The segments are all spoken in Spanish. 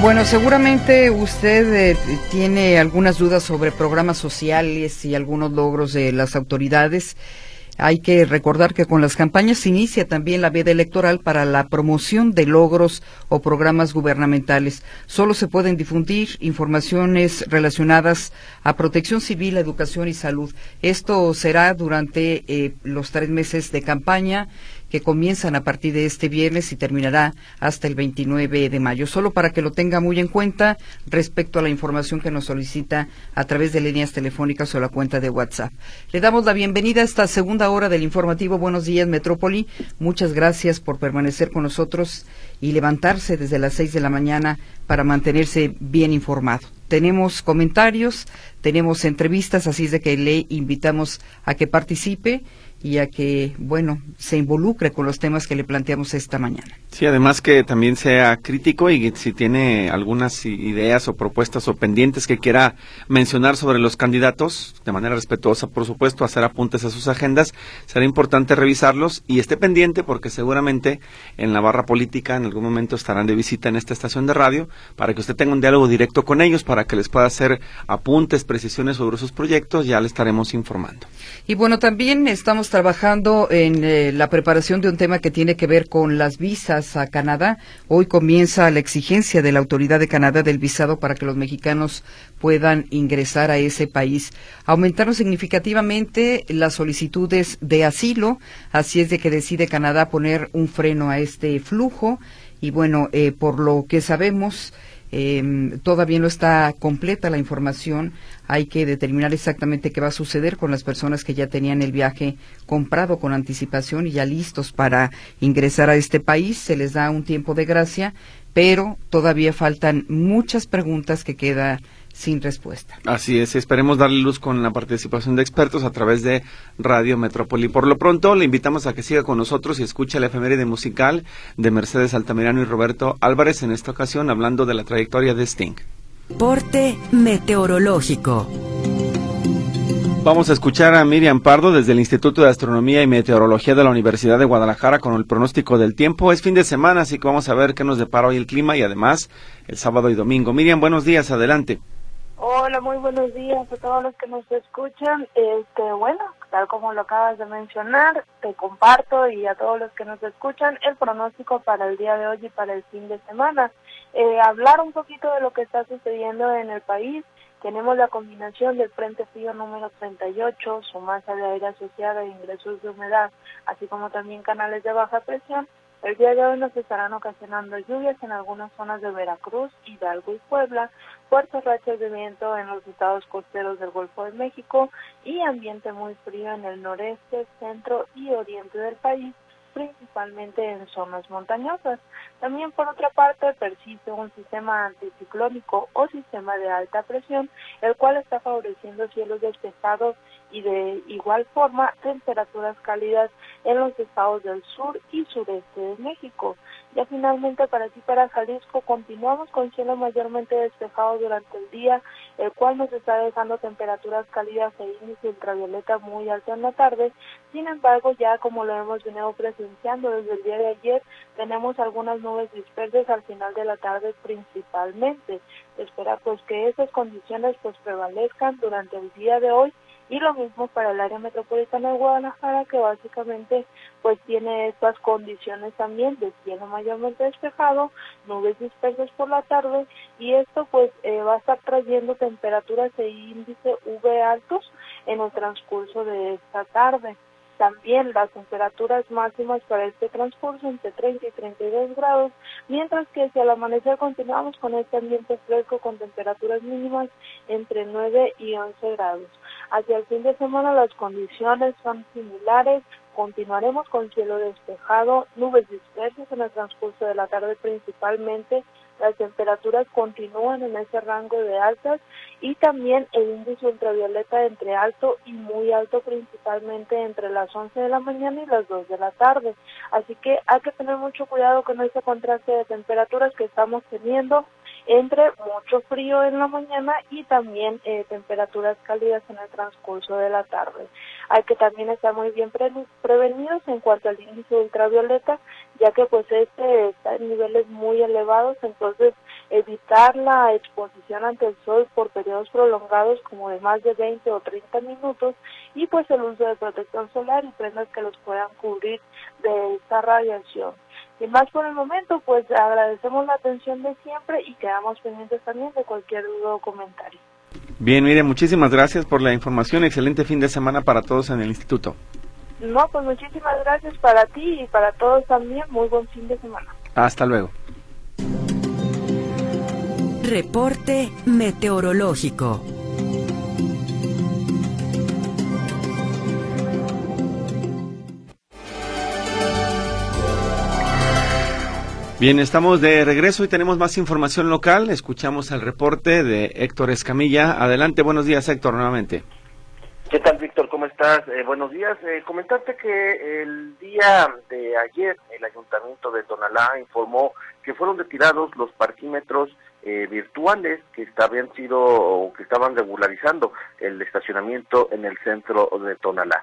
Bueno, seguramente usted eh, tiene algunas dudas sobre programas sociales y algunos logros de las autoridades. Hay que recordar que con las campañas se inicia también la veda electoral para la promoción de logros o programas gubernamentales. Solo se pueden difundir informaciones relacionadas a protección civil, educación y salud. Esto será durante eh, los tres meses de campaña que comienzan a partir de este viernes y terminará hasta el 29 de mayo. Solo para que lo tenga muy en cuenta respecto a la información que nos solicita a través de líneas telefónicas o la cuenta de WhatsApp. Le damos la bienvenida a esta segunda hora del informativo Buenos Días Metrópoli. Muchas gracias por permanecer con nosotros y levantarse desde las seis de la mañana para mantenerse bien informado. Tenemos comentarios, tenemos entrevistas, así es de que le invitamos a que participe y a que, bueno, se involucre con los temas que le planteamos esta mañana. Sí, además que también sea crítico y si tiene algunas ideas o propuestas o pendientes que quiera mencionar sobre los candidatos, de manera respetuosa, por supuesto, hacer apuntes a sus agendas, será importante revisarlos y esté pendiente porque seguramente en la barra política en algún momento estarán de visita en esta estación de radio para que usted tenga un diálogo directo con ellos, para que les pueda hacer apuntes, precisiones sobre sus proyectos, ya le estaremos informando. Y bueno, también estamos trabajando en eh, la preparación de un tema que tiene que ver con las visas a Canadá. Hoy comienza la exigencia de la autoridad de Canadá del visado para que los mexicanos puedan ingresar a ese país. Aumentaron significativamente las solicitudes de asilo, así es de que decide Canadá poner un freno a este flujo. Y bueno, eh, por lo que sabemos, eh, todavía no está completa la información. Hay que determinar exactamente qué va a suceder con las personas que ya tenían el viaje comprado con anticipación y ya listos para ingresar a este país. Se les da un tiempo de gracia, pero todavía faltan muchas preguntas que quedan sin respuesta. Así es, esperemos darle luz con la participación de expertos a través de Radio Metrópoli. Por lo pronto, le invitamos a que siga con nosotros y escuche la efeméride musical de Mercedes Altamirano y Roberto Álvarez, en esta ocasión hablando de la trayectoria de Sting. Porte meteorológico. Vamos a escuchar a Miriam Pardo desde el Instituto de Astronomía y Meteorología de la Universidad de Guadalajara con el pronóstico del tiempo. Es fin de semana, así que vamos a ver qué nos depara hoy el clima y además el sábado y domingo. Miriam, buenos días, adelante. Hola, muy buenos días a todos los que nos escuchan. Este, bueno, tal como lo acabas de mencionar, te comparto y a todos los que nos escuchan el pronóstico para el día de hoy y para el fin de semana. Eh, hablar un poquito de lo que está sucediendo en el país. Tenemos la combinación del Frente Frío número 38, su masa de aire asociada e ingresos de humedad, así como también canales de baja presión el día de hoy nos estarán ocasionando lluvias en algunas zonas de Veracruz, Hidalgo y Puebla, fuertes rachas de viento en los estados costeros del Golfo de México y ambiente muy frío en el noreste, centro y oriente del país, principalmente en zonas montañosas. También por otra parte persiste un sistema anticiclónico o sistema de alta presión, el cual está favoreciendo cielos despejados y de igual forma temperaturas cálidas en los estados del sur y sureste de México. Ya finalmente para aquí, para Jalisco, continuamos con cielo mayormente despejado durante el día, el cual nos está dejando temperaturas cálidas e índice ultravioleta muy alto en la tarde. Sin embargo, ya como lo hemos venido presenciando desde el día de ayer, tenemos algunas nubes dispersas al final de la tarde principalmente. espera pues que esas condiciones pues prevalezcan durante el día de hoy y lo mismo para el área metropolitana de Guadalajara que básicamente pues tiene estas condiciones también de cielo mayormente despejado, nubes dispersas por la tarde y esto pues eh, va a estar trayendo temperaturas e índice V altos en el transcurso de esta tarde. También las temperaturas máximas para este transcurso entre 30 y 32 grados, mientras que si al amanecer continuamos con este ambiente fresco con temperaturas mínimas entre 9 y 11 grados. Hacia el fin de semana las condiciones son similares, continuaremos con cielo despejado, nubes dispersas en el transcurso de la tarde principalmente, las temperaturas continúan en ese rango de altas y también el índice ultravioleta entre alto y muy alto principalmente entre las 11 de la mañana y las 2 de la tarde. Así que hay que tener mucho cuidado con ese contraste de temperaturas que estamos teniendo entre mucho frío en la mañana y también eh, temperaturas cálidas en el transcurso de la tarde. Hay que también estar muy bien prevenidos en cuanto al índice ultravioleta, ya que pues este está en niveles muy elevados, entonces evitar la exposición ante el sol por periodos prolongados como de más de 20 o 30 minutos y pues el uso de protección solar y prendas que los puedan cubrir de esta radiación. Y más por el momento, pues agradecemos la atención de siempre y quedamos pendientes también de cualquier duda o comentario. Bien, mire, muchísimas gracias por la información. Excelente fin de semana para todos en el instituto. No, pues muchísimas gracias para ti y para todos también. Muy buen fin de semana. Hasta luego. Reporte meteorológico. Bien, estamos de regreso y tenemos más información local. Escuchamos el reporte de Héctor Escamilla. Adelante, buenos días Héctor, nuevamente. ¿Qué tal, Víctor? ¿Cómo estás? Eh, buenos días. Eh, comentarte que el día de ayer el Ayuntamiento de Tonalá informó que fueron retirados los parquímetros eh, virtuales que habían sido o que estaban regularizando el estacionamiento en el centro de Tonalá.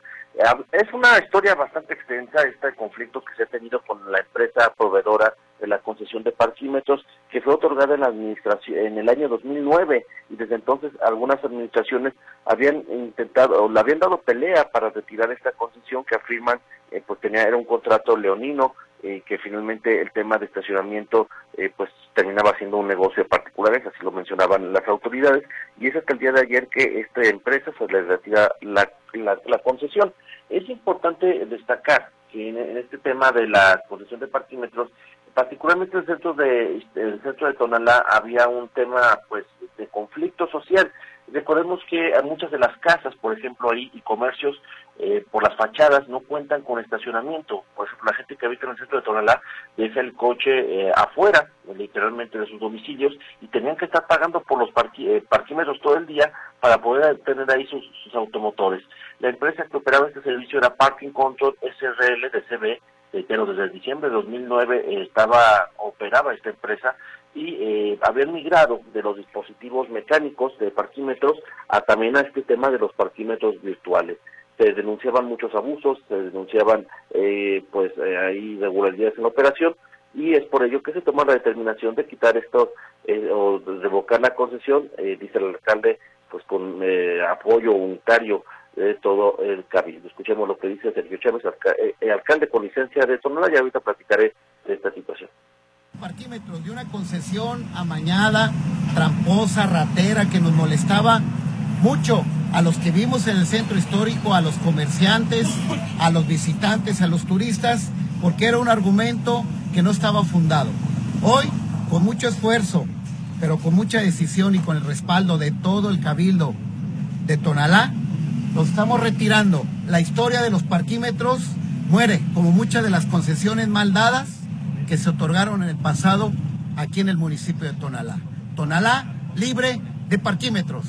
Es una historia bastante extensa este conflicto que se ha tenido con la empresa proveedora de la concesión de parquímetros que fue otorgada en la administración en el año 2009 y desde entonces algunas administraciones habían intentado o le habían dado pelea para retirar esta concesión que afirman eh, pues tenía era un contrato leonino eh, que finalmente el tema de estacionamiento eh, pues terminaba siendo un negocio de particulares, así lo mencionaban las autoridades, y es hasta el día de ayer que esta empresa se le retira la, la, concesión. Es importante destacar que en, este tema de la concesión de parquímetros, particularmente en el centro de el centro de Tonalá había un tema pues de conflicto social Recordemos que muchas de las casas, por ejemplo, ahí y comercios, eh, por las fachadas no cuentan con estacionamiento. Por ejemplo, la gente que habita en el centro de Tonalá deja el coche eh, afuera, literalmente de sus domicilios, y tenían que estar pagando por los eh, parquímetros todo el día para poder tener ahí sus, automotores. La empresa que operaba este servicio era Parking Control SRL de CB, pero desde diciembre de 2009 estaba operaba esta empresa y eh, habían migrado de los dispositivos mecánicos de parquímetros a también a este tema de los parquímetros virtuales. Se denunciaban muchos abusos, se denunciaban eh, pues eh, irregularidades en operación y es por ello que se toma la determinación de quitar esto eh, o revocar la concesión, dice el alcalde, pues con apoyo unitario de todo el cabildo. Escuchemos lo que dice Sergio Chávez, alcalde con licencia de Sonora, y ahorita platicaré de esta situación parquímetros de una concesión amañada, tramposa, ratera, que nos molestaba mucho a los que vimos en el centro histórico, a los comerciantes, a los visitantes, a los turistas, porque era un argumento que no estaba fundado. Hoy, con mucho esfuerzo, pero con mucha decisión y con el respaldo de todo el cabildo de Tonalá, los estamos retirando. La historia de los parquímetros muere, como muchas de las concesiones mal dadas, que se otorgaron en el pasado aquí en el municipio de Tonalá. Tonalá libre de parquímetros.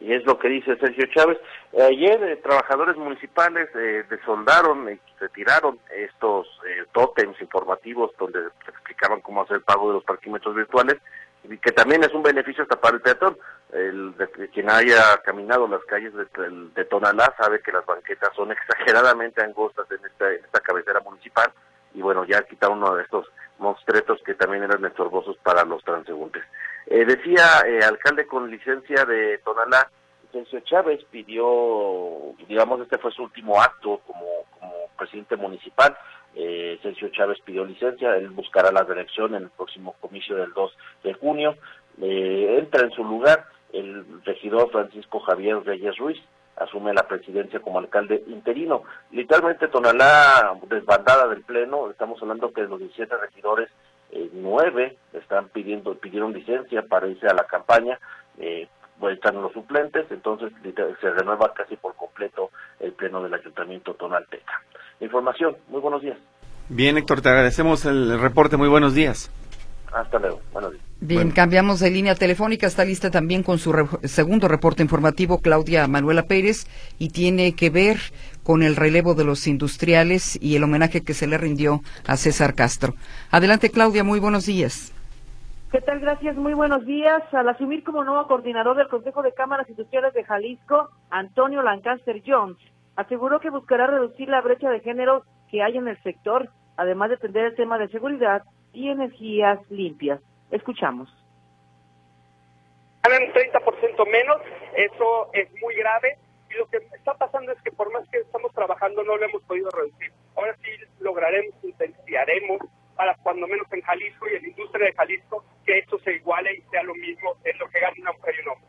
Y es lo que dice Sergio Chávez. Ayer eh, trabajadores municipales eh, desoldaron y retiraron estos eh, tótems informativos donde explicaban cómo hacer el pago de los parquímetros virtuales y que también es un beneficio hasta para el peatón. El, quien haya caminado las calles de, Tonalá sabe que las banquetas son exageradamente angostas en esta, en esta cabecera municipal y bueno, ya quitaron uno de estos monstruetos que también eran estorbosos para los transeúntes. Eh, decía eh, alcalde con licencia de Tonalá, Sergio Chávez pidió, digamos, este fue su último acto como, como presidente municipal. Eh, Sergio Chávez pidió licencia, él buscará la reelección en el próximo comicio del 2 de junio. Eh, entra en su lugar el regidor Francisco Javier Reyes Ruiz, asume la presidencia como alcalde interino. Literalmente Tonalá desbandada del pleno, estamos hablando que de los 17 regidores, eh, nueve están pidiendo, pidieron licencia para irse a la campaña, eh, pues están los suplentes, entonces se renueva casi por completo el pleno del ayuntamiento tonalteca. Información, muy buenos días. Bien, Héctor, te agradecemos el reporte, muy buenos días. Hasta luego, buenos días. Bien, cambiamos de línea telefónica. Está lista también con su segundo reporte informativo Claudia Manuela Pérez y tiene que ver con el relevo de los industriales y el homenaje que se le rindió a César Castro. Adelante, Claudia, muy buenos días. ¿Qué tal? Gracias, muy buenos días. Al asumir como nuevo coordinador del Consejo de Cámaras Industriales de Jalisco, Antonio Lancaster Jones aseguró que buscará reducir la brecha de género que hay en el sector, además de atender el tema de seguridad y energías limpias. Escuchamos. Ganan 30% menos, eso es muy grave y lo que está pasando es que por más que estamos trabajando no lo hemos podido reducir. Ahora sí lograremos, intensiaremos para cuando menos en Jalisco y en la industria de Jalisco que esto se iguale y sea lo mismo en lo que gana una mujer y un hombre.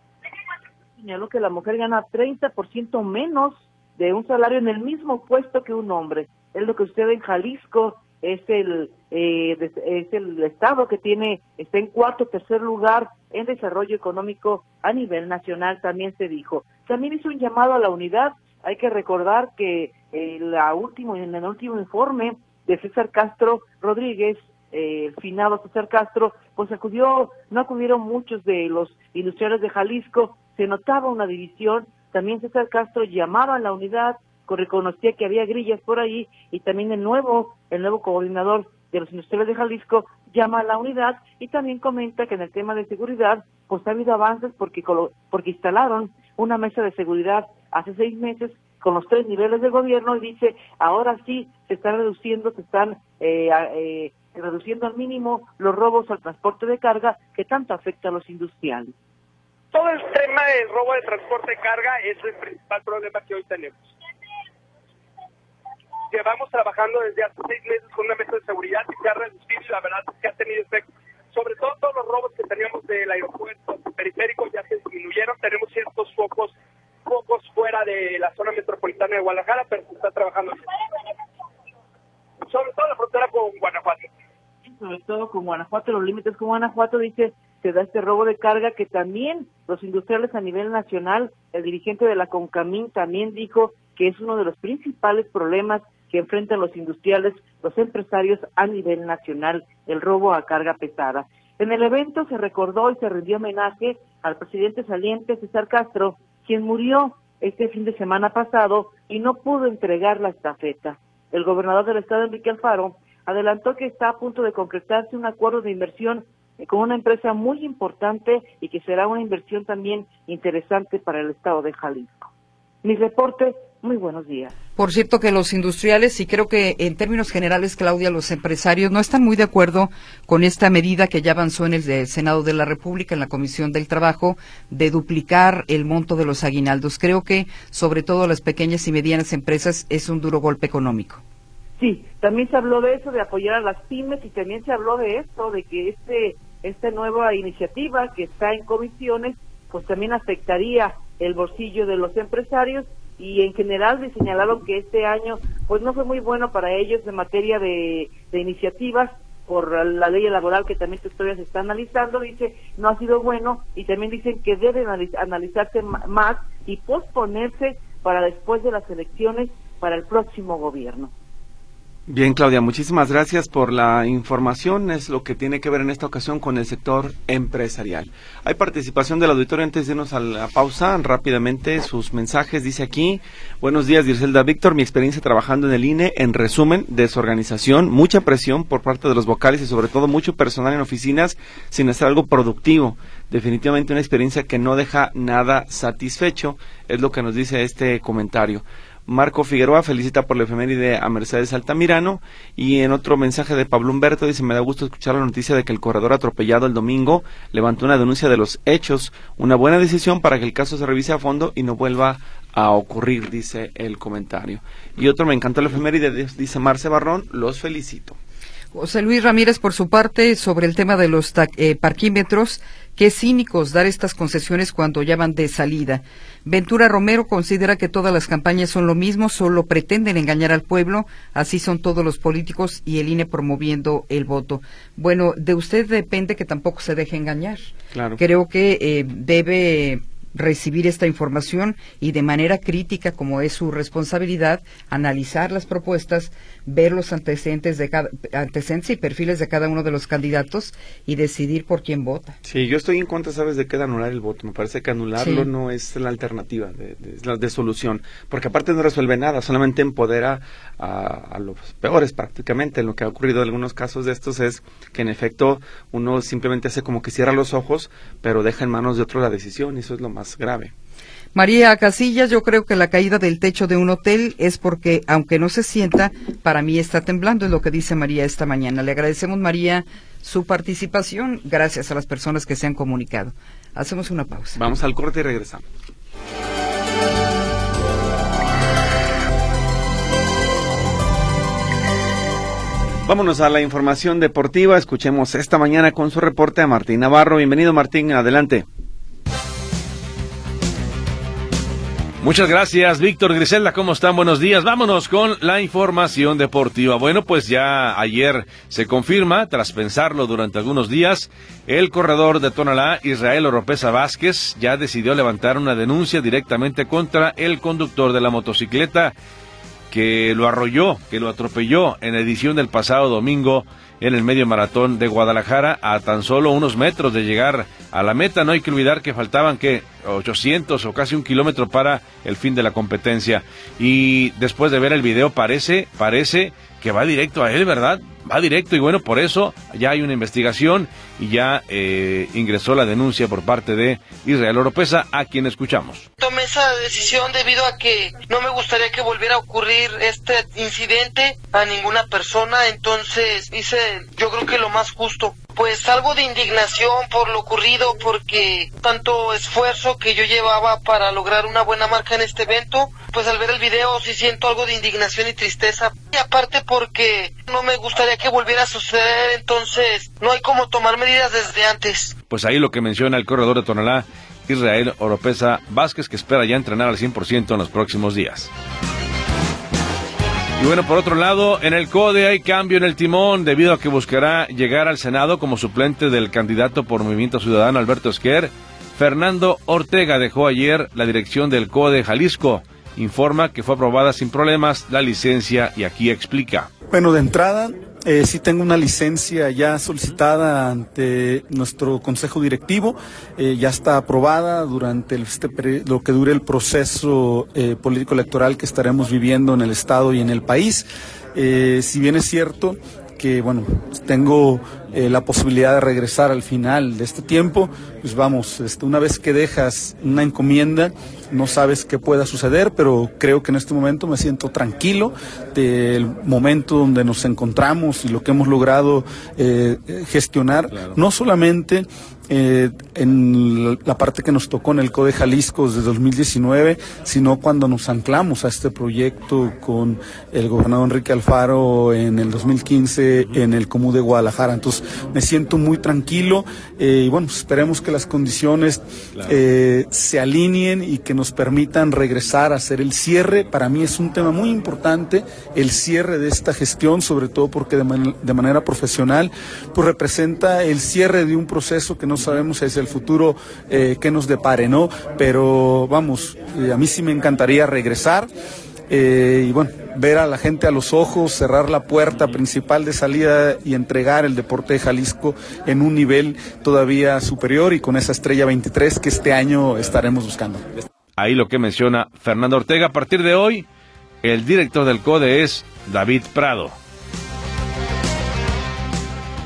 Señaló que la mujer gana 30% menos de un salario en el mismo puesto que un hombre. Es lo que sucede en Jalisco, es el eh, es el estado que tiene está en cuarto tercer lugar en desarrollo económico a nivel nacional también se dijo. También hizo un llamado a la unidad. Hay que recordar que eh, la último en el último informe de César Castro Rodríguez eh, el finado César Castro pues acudió no acudieron muchos de los industriales de Jalisco. Se notaba una división. También César Castro llamaba a la unidad reconocía que había grillas por ahí y también el nuevo, el nuevo coordinador de los industriales de Jalisco llama a la unidad y también comenta que en el tema de seguridad pues ha habido avances porque, porque instalaron una mesa de seguridad hace seis meses con los tres niveles de gobierno y dice ahora sí se están reduciendo, se están eh, eh, reduciendo al mínimo los robos al transporte de carga que tanto afecta a los industriales. Todo el tema del robo de transporte de carga es el principal problema que hoy tenemos llevamos trabajando desde hace seis meses con una mesa de seguridad y se ha reducido y la verdad es que ha tenido efecto. Sobre todo todos los robos que teníamos del aeropuerto periférico ya se disminuyeron, tenemos ciertos focos, focos fuera de la zona metropolitana de Guadalajara, pero se está trabajando. Sobre todo la frontera con Guanajuato. Sobre todo con Guanajuato, los límites con Guanajuato, dice, se da este robo de carga que también los industriales a nivel nacional, el dirigente de la CONCAMIN también dijo que es uno de los principales problemas que enfrentan los industriales, los empresarios a nivel nacional, el robo a carga pesada. En el evento se recordó y se rindió homenaje al presidente saliente César Castro, quien murió este fin de semana pasado y no pudo entregar la estafeta. El gobernador del estado, Enrique Alfaro, adelantó que está a punto de concretarse un acuerdo de inversión con una empresa muy importante y que será una inversión también interesante para el estado de Jalisco. Mi reporte muy buenos días. Por cierto que los industriales y creo que en términos generales, Claudia, los empresarios no están muy de acuerdo con esta medida que ya avanzó en el Senado de la República, en la Comisión del Trabajo, de duplicar el monto de los aguinaldos. Creo que sobre todo las pequeñas y medianas empresas es un duro golpe económico. Sí, también se habló de eso, de apoyar a las pymes y también se habló de esto, de que este esta nueva iniciativa que está en comisiones, pues también afectaría el bolsillo de los empresarios y en general me señalaron que este año pues no fue muy bueno para ellos en materia de, iniciativas por la ley laboral que también todavía se está analizando, dice, no ha sido bueno y también dicen que debe analizarse más y posponerse para después de las elecciones para el próximo gobierno. Bien, Claudia, muchísimas gracias por la información. Es lo que tiene que ver en esta ocasión con el sector empresarial. Hay participación del auditorio antes de irnos a la pausa. Rápidamente sus mensajes. Dice aquí, buenos días, Dircelda Víctor. Mi experiencia trabajando en el INE, en resumen, desorganización, mucha presión por parte de los vocales y sobre todo mucho personal en oficinas sin hacer algo productivo. Definitivamente una experiencia que no deja nada satisfecho, es lo que nos dice este comentario. Marco Figueroa felicita por la efeméride a Mercedes Altamirano y en otro mensaje de Pablo Humberto dice me da gusto escuchar la noticia de que el corredor atropellado el domingo levantó una denuncia de los hechos, una buena decisión para que el caso se revise a fondo y no vuelva a ocurrir, dice el comentario. Y otro me encantó la efeméride, dice Marce Barrón, los felicito. José Luis Ramírez, por su parte, sobre el tema de los eh, parquímetros, qué cínicos dar estas concesiones cuando ya van de salida. Ventura Romero considera que todas las campañas son lo mismo, solo pretenden engañar al pueblo, así son todos los políticos y el INE promoviendo el voto. Bueno, de usted depende que tampoco se deje engañar. Claro. Creo que eh, debe recibir esta información y de manera crítica, como es su responsabilidad, analizar las propuestas, ver los antecedentes, de cada, antecedentes y perfiles de cada uno de los candidatos y decidir por quién vota. Sí, yo estoy en contra, sabes, de qué anular el voto. Me parece que anularlo no es la alternativa de, de, solución, porque aparte no resuelve nada, solamente empodera a, los peores prácticamente. Lo que ha ocurrido en algunos casos de estos es que en efecto uno simplemente hace como que cierra los ojos, pero deja en manos de otro la decisión y eso es lo más grave. María Casillas, yo creo que la caída del techo de un hotel es porque, aunque no se sienta, para mí está temblando, es lo que dice María esta mañana. Le agradecemos, María, su participación, gracias a las personas que se han comunicado. Hacemos una pausa. Vamos al corte y regresamos. Vámonos a la información deportiva. Escuchemos esta mañana con su reporte a Martín Navarro. Bienvenido Martín, adelante. Muchas gracias, Víctor Griselda. ¿Cómo están? Buenos días. Vámonos con la información deportiva. Bueno, pues ya ayer se confirma, tras pensarlo durante algunos días, el corredor de Tonalá, Israel Oropesa Vázquez, ya decidió levantar una denuncia directamente contra el conductor de la motocicleta que lo arrolló, que lo atropelló en edición del pasado domingo en el medio maratón de Guadalajara a tan solo unos metros de llegar a la meta. No hay que olvidar que faltaban que 800 o casi un kilómetro para el fin de la competencia. Y después de ver el video parece, parece que va directo a él, ¿verdad? Va directo y bueno, por eso ya hay una investigación y ya eh, ingresó la denuncia por parte de Israel Oropesa, a quien escuchamos. Tomé esa decisión debido a que no me gustaría que volviera a ocurrir este incidente a ninguna persona, entonces hice yo creo que lo más justo. Pues algo de indignación por lo ocurrido, porque tanto esfuerzo que yo llevaba para lograr una buena marca en este evento, pues al ver el video sí siento algo de indignación y tristeza. Y aparte porque no me gustaría que volviera a suceder, entonces no hay como tomar medidas desde antes. Pues ahí lo que menciona el corredor de Tonalá, Israel Oropesa Vázquez, que espera ya entrenar al 100% en los próximos días. Y bueno, por otro lado, en el CODE hay cambio en el timón debido a que buscará llegar al Senado como suplente del candidato por Movimiento Ciudadano Alberto Esquer. Fernando Ortega dejó ayer la dirección del CODE Jalisco. Informa que fue aprobada sin problemas la licencia y aquí explica. Bueno, de entrada, eh, sí tengo una licencia ya solicitada ante nuestro consejo directivo, eh, ya está aprobada durante este lo que dure el proceso eh, político electoral que estaremos viviendo en el estado y en el país. Eh, si bien es cierto que bueno, tengo eh, la posibilidad de regresar al final de este tiempo, pues vamos, este, una vez que dejas una encomienda, no sabes qué pueda suceder, pero creo que en este momento me siento tranquilo del momento donde nos encontramos y lo que hemos logrado eh, gestionar, no solamente eh, en la parte que nos tocó en el CODE Jalisco desde 2019, sino cuando nos anclamos a este proyecto con el gobernador Enrique Alfaro en el 2015 en el Comú de Guadalajara. Entonces me siento muy tranquilo eh, y bueno, pues esperemos que las condiciones eh, se alineen y que nos permitan regresar a hacer el cierre. Para mí es un tema muy importante el cierre de esta gestión, sobre todo porque de, de manera profesional, pues representa el cierre de un proceso que no sabemos es el futuro eh, que nos depare, ¿no? Pero vamos, eh, a mí sí me encantaría regresar. Eh, y bueno, ver a la gente a los ojos, cerrar la puerta principal de salida y entregar el deporte de Jalisco en un nivel todavía superior y con esa estrella 23 que este año estaremos buscando. Ahí lo que menciona Fernando Ortega. A partir de hoy, el director del CODE es David Prado.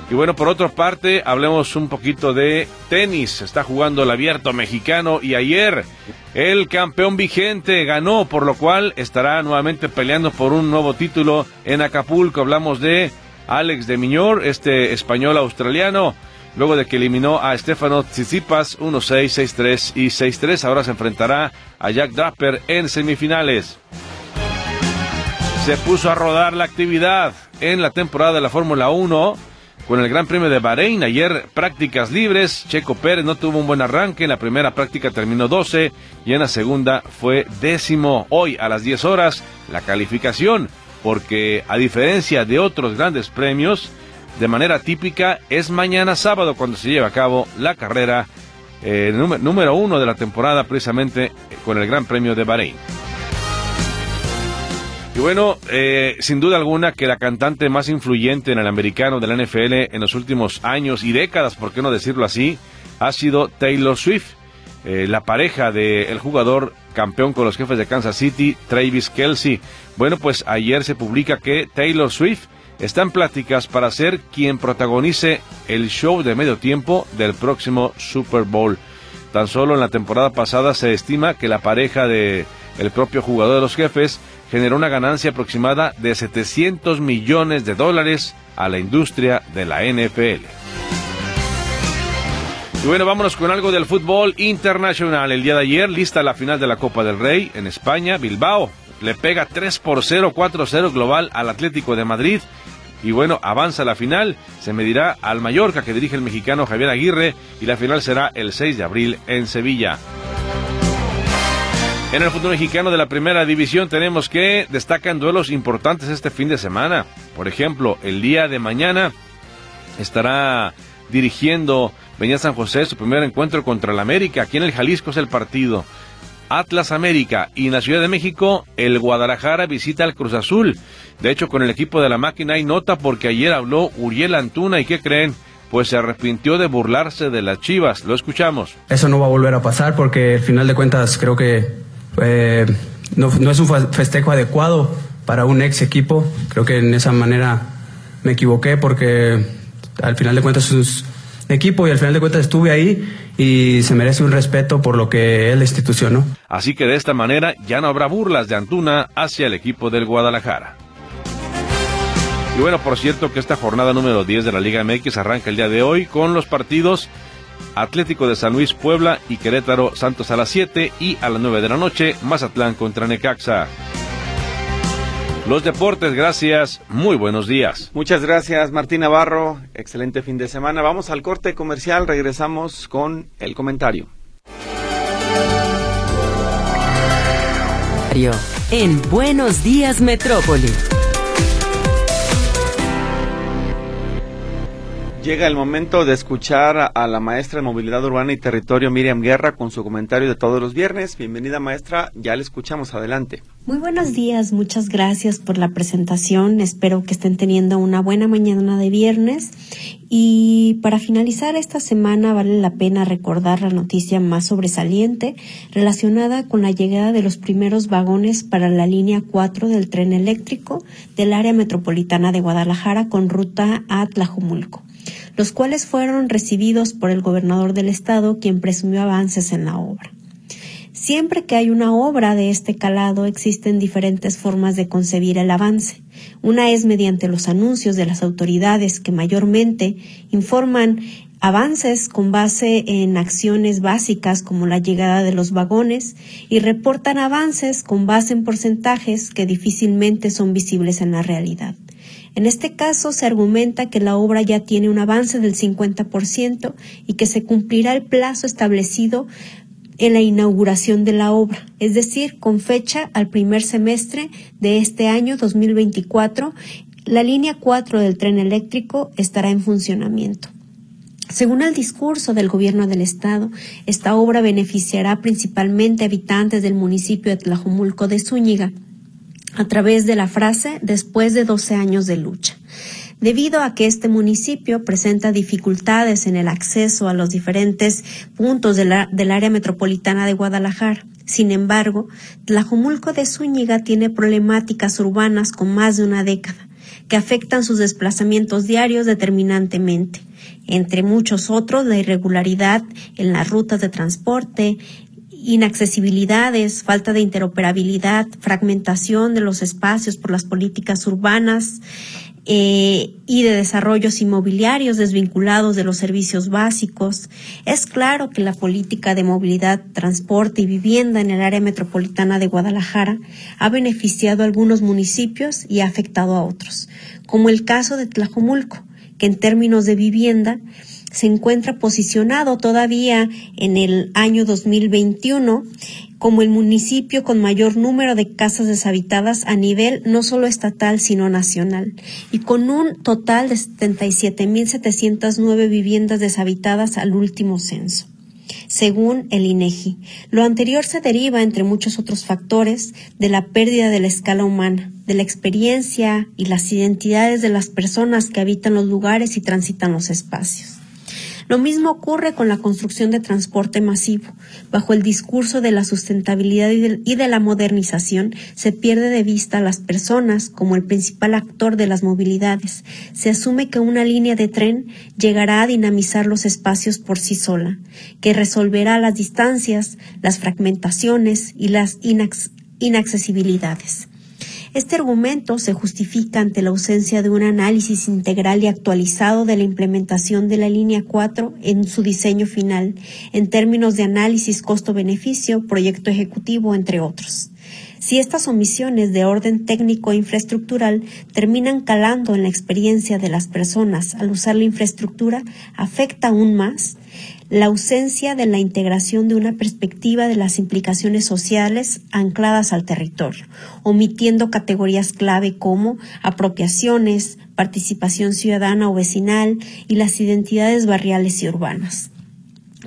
Y bueno, por otra parte, hablemos un poquito de tenis. Está jugando el abierto mexicano y ayer el campeón vigente ganó, por lo cual estará nuevamente peleando por un nuevo título en Acapulco. Hablamos de Alex de Miñor, este español australiano. Luego de que eliminó a Stefano Tsitsipas 1-6, 6-3 y 6-3, ahora se enfrentará a Jack Draper en semifinales. Se puso a rodar la actividad en la temporada de la Fórmula 1 con el Gran Premio de Bahrein. Ayer prácticas libres. Checo Pérez no tuvo un buen arranque. En la primera práctica terminó 12 y en la segunda fue décimo. Hoy a las 10 horas la calificación, porque a diferencia de otros grandes premios, de manera típica es mañana sábado cuando se lleva a cabo la carrera eh, número uno de la temporada precisamente con el Gran Premio de Bahrein. Y bueno, eh, sin duda alguna que la cantante más influyente en el americano de la NFL en los últimos años y décadas, por qué no decirlo así, ha sido Taylor Swift, eh, la pareja del jugador campeón con los jefes de Kansas City, Travis Kelsey. Bueno, pues ayer se publica que Taylor Swift está en pláticas para ser quien protagonice el show de medio tiempo del próximo Super Bowl. Tan solo en la temporada pasada se estima que la pareja de el propio jugador de los jefes generó una ganancia aproximada de 700 millones de dólares a la industria de la NFL. Y bueno, vámonos con algo del fútbol internacional. El día de ayer, lista la final de la Copa del Rey en España, Bilbao. Le pega 3 por 0, 4-0 global al Atlético de Madrid. Y bueno, avanza la final. Se medirá al Mallorca que dirige el mexicano Javier Aguirre. Y la final será el 6 de abril en Sevilla. En el fútbol mexicano de la primera división tenemos que destacan duelos importantes este fin de semana. Por ejemplo, el día de mañana estará dirigiendo Venía San José su primer encuentro contra el América. Aquí en el Jalisco es el partido. Atlas América y en la Ciudad de México el Guadalajara visita al Cruz Azul. De hecho, con el equipo de la máquina hay nota porque ayer habló Uriel Antuna y ¿qué creen? Pues se arrepintió de burlarse de las Chivas. Lo escuchamos. Eso no va a volver a pasar porque al final de cuentas creo que eh, no, no es un festejo adecuado para un ex equipo. Creo que en esa manera me equivoqué porque al final de cuentas es equipo y al final de cuentas estuve ahí y se merece un respeto por lo que es la institución. Así que de esta manera ya no habrá burlas de Antuna hacia el equipo del Guadalajara. Y bueno, por cierto que esta jornada número 10 de la Liga MX arranca el día de hoy con los partidos Atlético de San Luis Puebla y Querétaro Santos a las 7 y a las 9 de la noche Mazatlán contra Necaxa. Los deportes, gracias. Muy buenos días. Muchas gracias, Martín Navarro. Excelente fin de semana. Vamos al corte comercial. Regresamos con el comentario. En Buenos Días, Metrópoli. Llega el momento de escuchar a la maestra de Movilidad Urbana y Territorio Miriam Guerra con su comentario de todos los viernes. Bienvenida maestra, ya le escuchamos adelante. Muy buenos días, muchas gracias por la presentación. Espero que estén teniendo una buena mañana de viernes. Y para finalizar esta semana vale la pena recordar la noticia más sobresaliente relacionada con la llegada de los primeros vagones para la línea 4 del tren eléctrico del área metropolitana de Guadalajara con ruta a Tlajumulco, los cuales fueron recibidos por el gobernador del estado, quien presumió avances en la obra. Siempre que hay una obra de este calado existen diferentes formas de concebir el avance. Una es mediante los anuncios de las autoridades que mayormente informan avances con base en acciones básicas como la llegada de los vagones y reportan avances con base en porcentajes que difícilmente son visibles en la realidad. En este caso se argumenta que la obra ya tiene un avance del 50% y que se cumplirá el plazo establecido en la inauguración de la obra, es decir, con fecha al primer semestre de este año 2024, la línea 4 del tren eléctrico estará en funcionamiento. Según el discurso del gobierno del estado, esta obra beneficiará principalmente a habitantes del municipio de Tlajomulco de Zúñiga a través de la frase después de 12 años de lucha debido a que este municipio presenta dificultades en el acceso a los diferentes puntos del área metropolitana de Guadalajara. Sin embargo, Tlajumulco de Zúñiga tiene problemáticas urbanas con más de una década que afectan sus desplazamientos diarios determinantemente, entre muchos otros la irregularidad en las rutas de transporte, inaccesibilidades, falta de interoperabilidad, fragmentación de los espacios por las políticas urbanas, eh, y de desarrollos inmobiliarios desvinculados de los servicios básicos. Es claro que la política de movilidad, transporte y vivienda en el área metropolitana de Guadalajara ha beneficiado a algunos municipios y ha afectado a otros, como el caso de Tlajomulco, que en términos de vivienda se encuentra posicionado todavía en el año 2021 como el municipio con mayor número de casas deshabitadas a nivel no solo estatal, sino nacional, y con un total de 77.709 viviendas deshabitadas al último censo según el INEGI. Lo anterior se deriva, entre muchos otros factores, de la pérdida de la escala humana, de la experiencia y las identidades de las personas que habitan los lugares y transitan los espacios. Lo mismo ocurre con la construcción de transporte masivo. Bajo el discurso de la sustentabilidad y de la modernización, se pierde de vista a las personas como el principal actor de las movilidades. Se asume que una línea de tren llegará a dinamizar los espacios por sí sola, que resolverá las distancias, las fragmentaciones y las inaccesibilidades. Este argumento se justifica ante la ausencia de un análisis integral y actualizado de la implementación de la línea 4 en su diseño final, en términos de análisis costo-beneficio, proyecto ejecutivo, entre otros. Si estas omisiones de orden técnico e infraestructural terminan calando en la experiencia de las personas al usar la infraestructura, afecta aún más la ausencia de la integración de una perspectiva de las implicaciones sociales ancladas al territorio, omitiendo categorías clave como apropiaciones, participación ciudadana o vecinal y las identidades barriales y urbanas.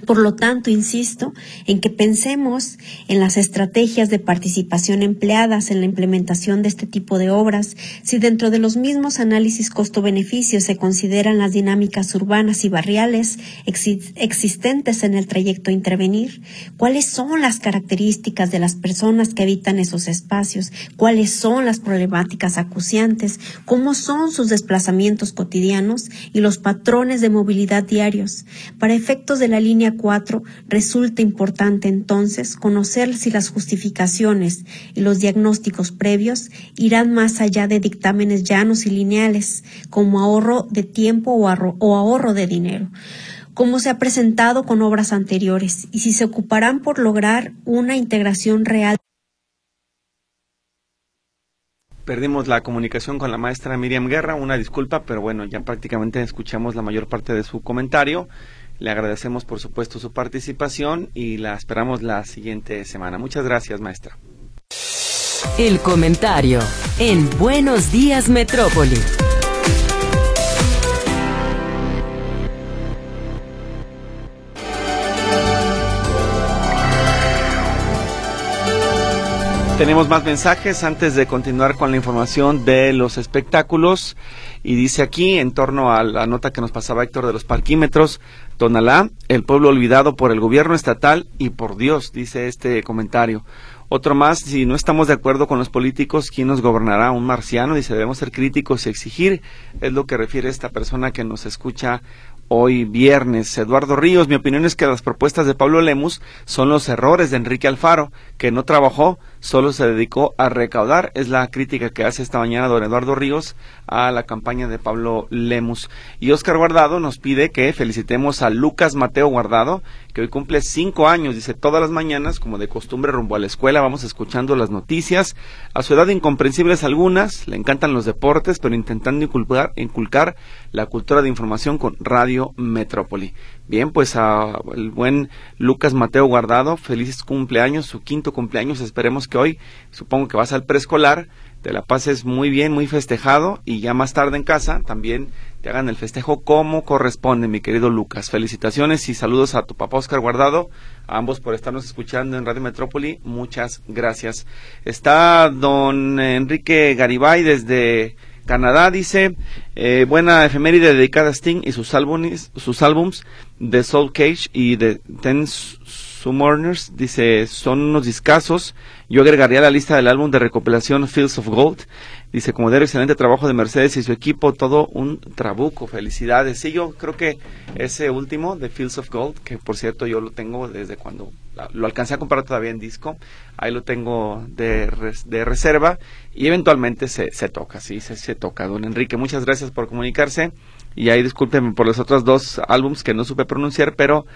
Por lo tanto, insisto en que pensemos en las estrategias de participación empleadas en la implementación de este tipo de obras, si dentro de los mismos análisis costo-beneficio se consideran las dinámicas urbanas y barriales existentes en el trayecto a intervenir, cuáles son las características de las personas que habitan esos espacios, cuáles son las problemáticas acuciantes, cómo son sus desplazamientos cotidianos y los patrones de movilidad diarios. Para efectos de la línea 4 resulta importante entonces conocer si las justificaciones y los diagnósticos previos irán más allá de dictámenes llanos y lineales, como ahorro de tiempo o ahorro de dinero como se ha presentado con obras anteriores y si se ocuparán por lograr una integración real. Perdimos la comunicación con la maestra Miriam Guerra, una disculpa, pero bueno, ya prácticamente escuchamos la mayor parte de su comentario. Le agradecemos, por supuesto, su participación y la esperamos la siguiente semana. Muchas gracias, maestra. El comentario en Buenos Días Metrópoli. Tenemos más mensajes antes de continuar con la información de los espectáculos. Y dice aquí, en torno a la nota que nos pasaba Héctor de los parquímetros, Tonalá, el pueblo olvidado por el gobierno estatal y por Dios, dice este comentario. Otro más, si no estamos de acuerdo con los políticos, ¿quién nos gobernará? Un marciano, dice, debemos ser críticos y exigir, es lo que refiere esta persona que nos escucha hoy viernes. Eduardo Ríos, mi opinión es que las propuestas de Pablo Lemus son los errores de Enrique Alfaro, que no trabajó, solo se dedicó a recaudar. Es la crítica que hace esta mañana don Eduardo Ríos a la campaña de Pablo Lemus. Y Oscar Guardado nos pide que felicitemos a Lucas Mateo Guardado, que hoy cumple cinco años. Dice, todas las mañanas, como de costumbre, rumbo a la escuela, vamos escuchando las noticias. A su edad incomprensibles algunas, le encantan los deportes, pero intentando inculcar, inculcar la cultura de información con Radio Metrópoli. Bien, pues a el buen Lucas Mateo Guardado, felices cumpleaños, su quinto cumpleaños, esperemos que hoy, supongo que vas al preescolar, te la pases muy bien, muy festejado y ya más tarde en casa también te hagan el festejo como corresponde, mi querido Lucas. Felicitaciones y saludos a tu papá Oscar Guardado, a ambos por estarnos escuchando en Radio Metrópoli, muchas gracias. Está don Enrique Garibay desde Canadá dice, eh, buena efeméride dedicada a Sting y sus álbumes, sus álbums de Soul Cage y de Ten Summoners, dice, son unos discazos. Yo agregaría la lista del álbum de recopilación Fields of Gold. Dice, como de excelente trabajo de Mercedes y su equipo, todo un trabuco. Felicidades. Sí, yo creo que ese último de Fields of Gold, que por cierto yo lo tengo desde cuando lo alcancé a comprar todavía en disco, ahí lo tengo de, de reserva y eventualmente se, se toca, sí, se, se toca. Don Enrique, muchas gracias por comunicarse y ahí discúlpenme por los otros dos álbums que no supe pronunciar, pero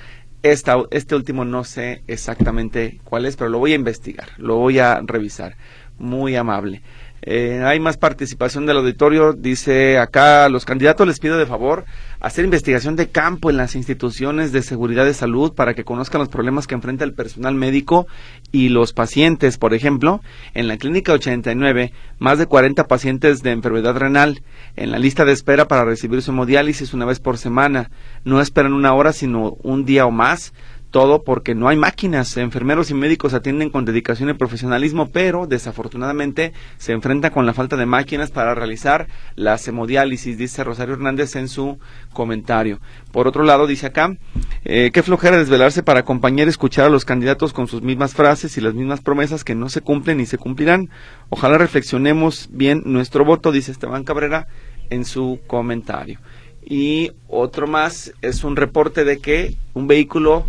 este último no sé exactamente cuál es, pero lo voy a investigar, lo voy a revisar. Muy amable. Eh, hay más participación del auditorio. Dice acá, los candidatos les pido de favor hacer investigación de campo en las instituciones de seguridad de salud para que conozcan los problemas que enfrenta el personal médico y los pacientes. Por ejemplo, en la clínica 89, más de 40 pacientes de enfermedad renal en la lista de espera para recibir su hemodiálisis una vez por semana. No esperan una hora, sino un día o más todo porque no hay máquinas. Enfermeros y médicos atienden con dedicación y profesionalismo, pero desafortunadamente se enfrenta con la falta de máquinas para realizar la hemodiálisis, dice Rosario Hernández en su comentario. Por otro lado, dice acá, eh, qué flojera desvelarse para acompañar y escuchar a los candidatos con sus mismas frases y las mismas promesas que no se cumplen ni se cumplirán. Ojalá reflexionemos bien nuestro voto, dice Esteban Cabrera en su comentario. Y otro más es un reporte de que un vehículo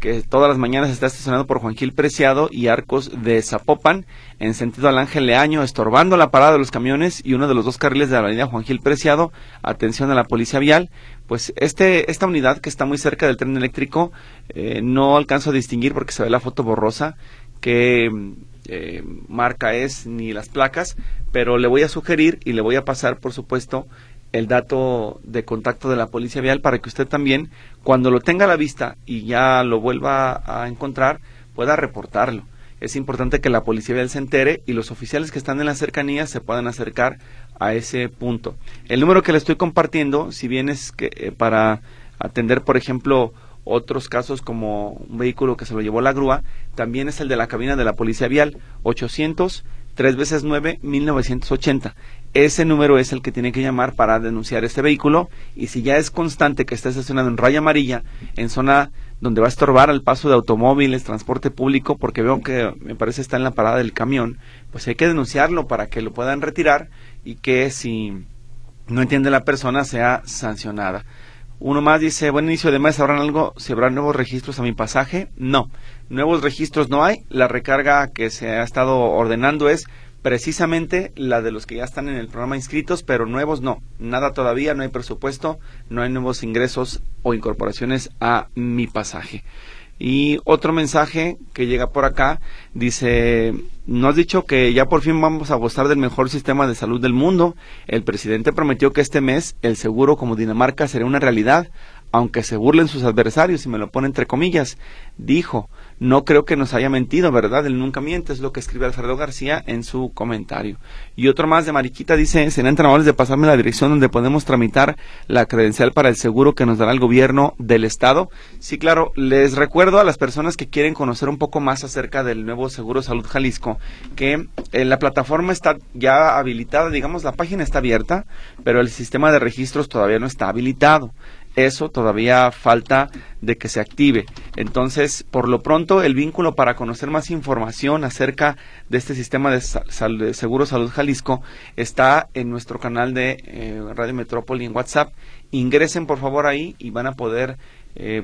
que todas las mañanas está estacionado por Juan Gil Preciado y Arcos de Zapopan, en sentido al Ángel Leaño, estorbando la parada de los camiones y uno de los dos carriles de la avenida Juan Gil Preciado. Atención a la policía vial. Pues este, esta unidad que está muy cerca del tren eléctrico, eh, no alcanzo a distinguir porque se ve la foto borrosa qué eh, marca es ni las placas, pero le voy a sugerir y le voy a pasar, por supuesto, el dato de contacto de la policía vial para que usted también, cuando lo tenga a la vista y ya lo vuelva a encontrar, pueda reportarlo. Es importante que la policía vial se entere y los oficiales que están en la cercanía se puedan acercar a ese punto. El número que le estoy compartiendo, si bien es que eh, para atender, por ejemplo, otros casos como un vehículo que se lo llevó la grúa, también es el de la cabina de la policía vial, 800 3 veces 9, 1980. Ese número es el que tiene que llamar para denunciar este vehículo y si ya es constante que está estacionado en raya amarilla, en zona donde va a estorbar al paso de automóviles, transporte público, porque veo que me parece está en la parada del camión, pues hay que denunciarlo para que lo puedan retirar y que si no entiende la persona sea sancionada. Uno más dice, buen inicio de mes, ¿habrán algo? ¿Se habrán nuevos registros a mi pasaje? No, nuevos registros no hay. La recarga que se ha estado ordenando es precisamente la de los que ya están en el programa inscritos, pero nuevos no. Nada todavía, no hay presupuesto, no hay nuevos ingresos o incorporaciones a mi pasaje. Y otro mensaje que llega por acá dice, no has dicho que ya por fin vamos a gozar del mejor sistema de salud del mundo. El presidente prometió que este mes el seguro como Dinamarca sería una realidad, aunque se burlen sus adversarios y me lo pone entre comillas. Dijo, no creo que nos haya mentido, ¿verdad? Él nunca miente, es lo que escribe Alfredo García en su comentario. Y otro más de Mariquita dice, serán tan amables de pasarme la dirección donde podemos tramitar la credencial para el seguro que nos dará el gobierno del Estado. Sí, claro, les recuerdo a las personas que quieren conocer un poco más acerca del nuevo Seguro Salud Jalisco, que eh, la plataforma está ya habilitada, digamos, la página está abierta, pero el sistema de registros todavía no está habilitado eso todavía falta de que se active. Entonces, por lo pronto, el vínculo para conocer más información acerca de este sistema de, Seguro Salud Jalisco está en nuestro canal de eh, Radio Metrópoli en WhatsApp. Ingresen por favor ahí y van a poder eh,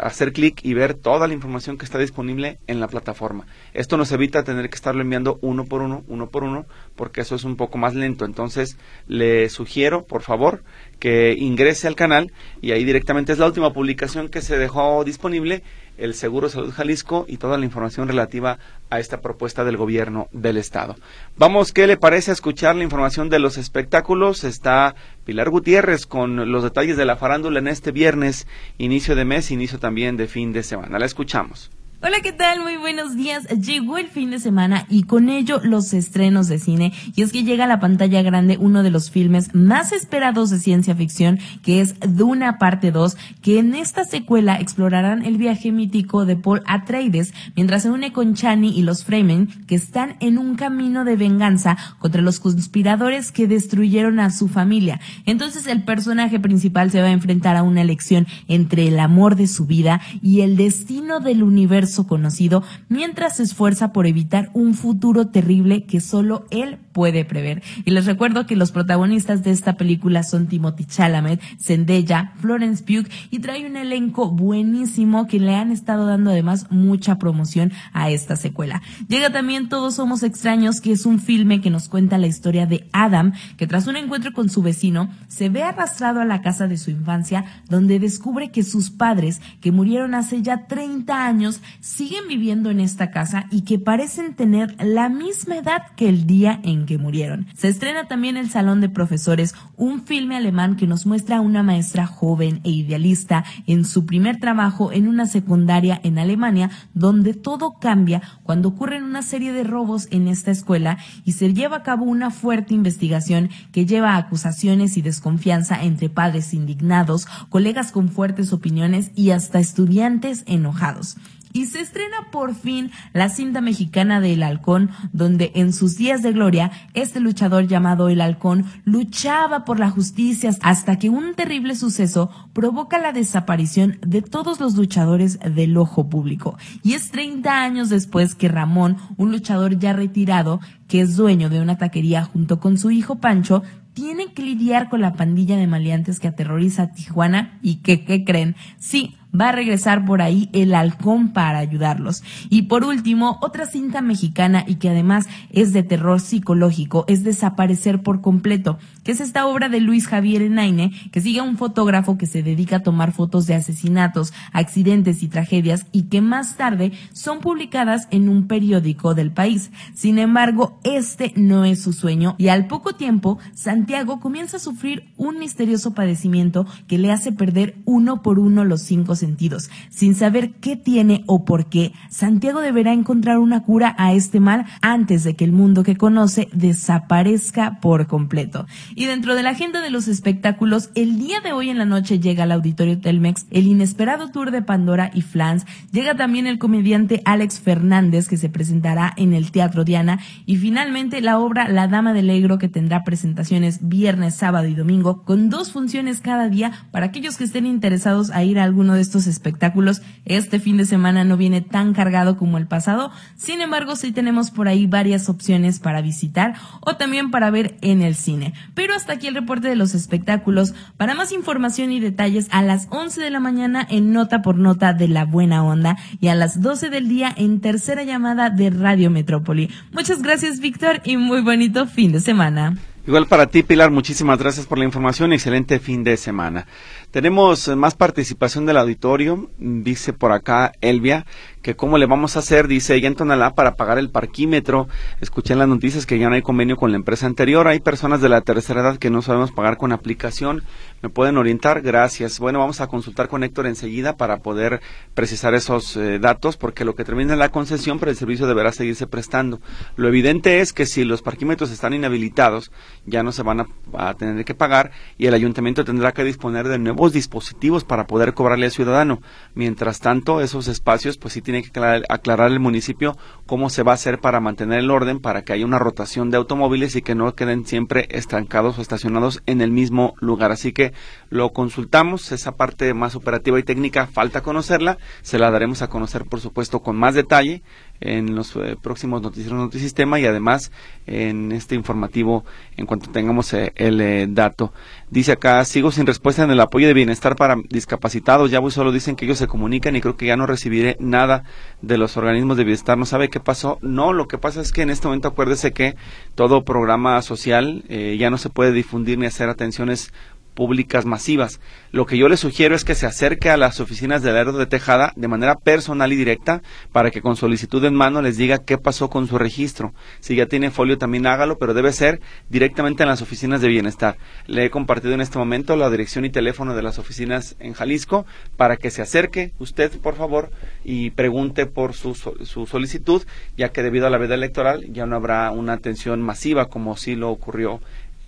hacer clic y ver toda la información que está disponible en la plataforma. Esto nos evita tener que estarlo enviando uno por uno, uno por uno, porque eso es un poco más lento. Entonces, le sugiero, por favor, que ingrese al canal y ahí directamente es la última publicación que se dejó disponible, el Seguro Salud Jalisco y toda la información relativa a esta propuesta del gobierno del estado. Vamos, ¿qué le parece escuchar la información de los espectáculos? Está Pilar Gutiérrez con los detalles de la farándula en este viernes, inicio de mes, inicio también de fin de semana. La escuchamos. Hola, ¿qué tal? Muy buenos días. Llegó el fin de semana y con ello los estrenos de cine. Y es que llega a la pantalla grande uno de los filmes más esperados de ciencia ficción, que es Duna Parte 2, que en esta secuela explorarán el viaje mítico de Paul Atreides mientras se une con Chani y los Fremen, que están en un camino de venganza contra los conspiradores que destruyeron a su familia. Entonces el personaje principal se va a enfrentar a una elección entre el amor de su vida y el destino del universo conocido mientras se esfuerza por evitar un futuro terrible que solo él puede prever. Y les recuerdo que los protagonistas de esta película son Timothy Chalamet, Zendaya, Florence Pugh y trae un elenco buenísimo que le han estado dando además mucha promoción a esta secuela. Llega también Todos Somos Extraños, que es un filme que nos cuenta la historia de Adam, que tras un encuentro con su vecino se ve arrastrado a la casa de su infancia, donde descubre que sus padres, que murieron hace ya 30 años, siguen viviendo en esta casa y que parecen tener la misma edad que el día en que murieron. Se estrena también El Salón de Profesores, un filme alemán que nos muestra a una maestra joven e idealista en su primer trabajo en una secundaria en Alemania, donde todo cambia cuando ocurren una serie de robos en esta escuela y se lleva a cabo una fuerte investigación que lleva a acusaciones y desconfianza entre padres indignados, colegas con fuertes opiniones y hasta estudiantes enojados. Y se estrena por fin la cinta mexicana de El Halcón, donde en sus días de gloria, este luchador llamado El Halcón luchaba por la justicia hasta que un terrible suceso provoca la desaparición de todos los luchadores del ojo público. Y es 30 años después que Ramón, un luchador ya retirado, que es dueño de una taquería junto con su hijo Pancho, tiene que lidiar con la pandilla de maleantes que aterroriza a Tijuana y que, ¿qué creen? Sí, va a regresar por ahí el halcón para ayudarlos. Y por último, otra cinta mexicana y que además es de terror psicológico es Desaparecer por completo, que es esta obra de Luis Javier Enaine, que sigue a un fotógrafo que se dedica a tomar fotos de asesinatos, accidentes y tragedias y que más tarde son publicadas en un periódico del país. Sin embargo, este no es su sueño y al poco tiempo Santiago comienza a sufrir un misterioso padecimiento que le hace perder uno por uno los cinco sentidos. Sin saber qué tiene o por qué, Santiago deberá encontrar una cura a este mal antes de que el mundo que conoce desaparezca por completo. Y dentro de la agenda de los espectáculos, el día de hoy en la noche llega al Auditorio Telmex el inesperado tour de Pandora y Flans. Llega también el comediante Alex Fernández que se presentará en el Teatro Diana. Y finalmente la obra La Dama del Negro que tendrá presentaciones viernes, sábado y domingo con dos funciones cada día para aquellos que estén interesados a ir a alguno de estos espectáculos. Este fin de semana no viene tan cargado como el pasado. Sin embargo, sí tenemos por ahí varias opciones para visitar o también para ver en el cine. Pero hasta aquí el reporte de los espectáculos. Para más información y detalles, a las 11 de la mañana en Nota por Nota de la Buena Onda y a las 12 del día en tercera llamada de Radio Metrópoli. Muchas gracias, Víctor, y muy bonito fin de semana. Igual para ti, Pilar, muchísimas gracias por la información. Excelente fin de semana. Tenemos más participación del auditorio. Dice por acá Elvia que cómo le vamos a hacer, dice ella en Tonalá, para pagar el parquímetro. Escuché en las noticias que ya no hay convenio con la empresa anterior. Hay personas de la tercera edad que no sabemos pagar con aplicación. ¿Me pueden orientar? Gracias. Bueno, vamos a consultar con Héctor enseguida para poder precisar esos eh, datos, porque lo que termina la concesión, pero el servicio deberá seguirse prestando. Lo evidente es que si los parquímetros están inhabilitados, ya no se van a, a tener que pagar y el ayuntamiento tendrá que disponer de dispositivos para poder cobrarle al ciudadano. Mientras tanto, esos espacios, pues sí tiene que aclarar, el municipio cómo se va a hacer para mantener el orden, para que haya una rotación de automóviles y que no queden siempre estancados o estacionados en el mismo lugar. Así que lo consultamos, esa parte más operativa y técnica falta conocerla, se la daremos a conocer por supuesto con más detalle en los eh, próximos noticieros Notisistema y además en este informativo en cuanto tengamos eh, el eh, dato. Dice acá, sigo sin respuesta en el apoyo de bienestar para discapacitados, ya voy solo dicen que ellos se comunican y creo que ya no recibiré nada de los organismos de bienestar, no sabe qué pasó. No, lo que pasa es que en este momento acuérdese que todo programa social ya no se puede difundir ni hacer atenciones públicas masivas. Lo que yo le sugiero es que se acerque a las oficinas del Aero de Tejada de manera personal y directa para que con solicitud en mano les diga qué pasó con su registro. Si ya tiene folio también hágalo, pero debe ser directamente en las oficinas de bienestar. Le he compartido en este momento la dirección y teléfono de las oficinas en Jalisco para que se acerque usted, por favor, y pregunte por su, su solicitud, ya que debido a la veda electoral ya no habrá una atención masiva como sí lo ocurrió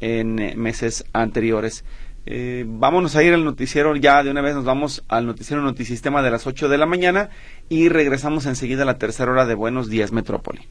en eh, meses anteriores. Eh, vámonos a ir al noticiero, ya de una vez nos vamos al noticiero Notisistema de las 8 de la mañana y regresamos enseguida a la tercera hora de Buenos Días Metrópoli.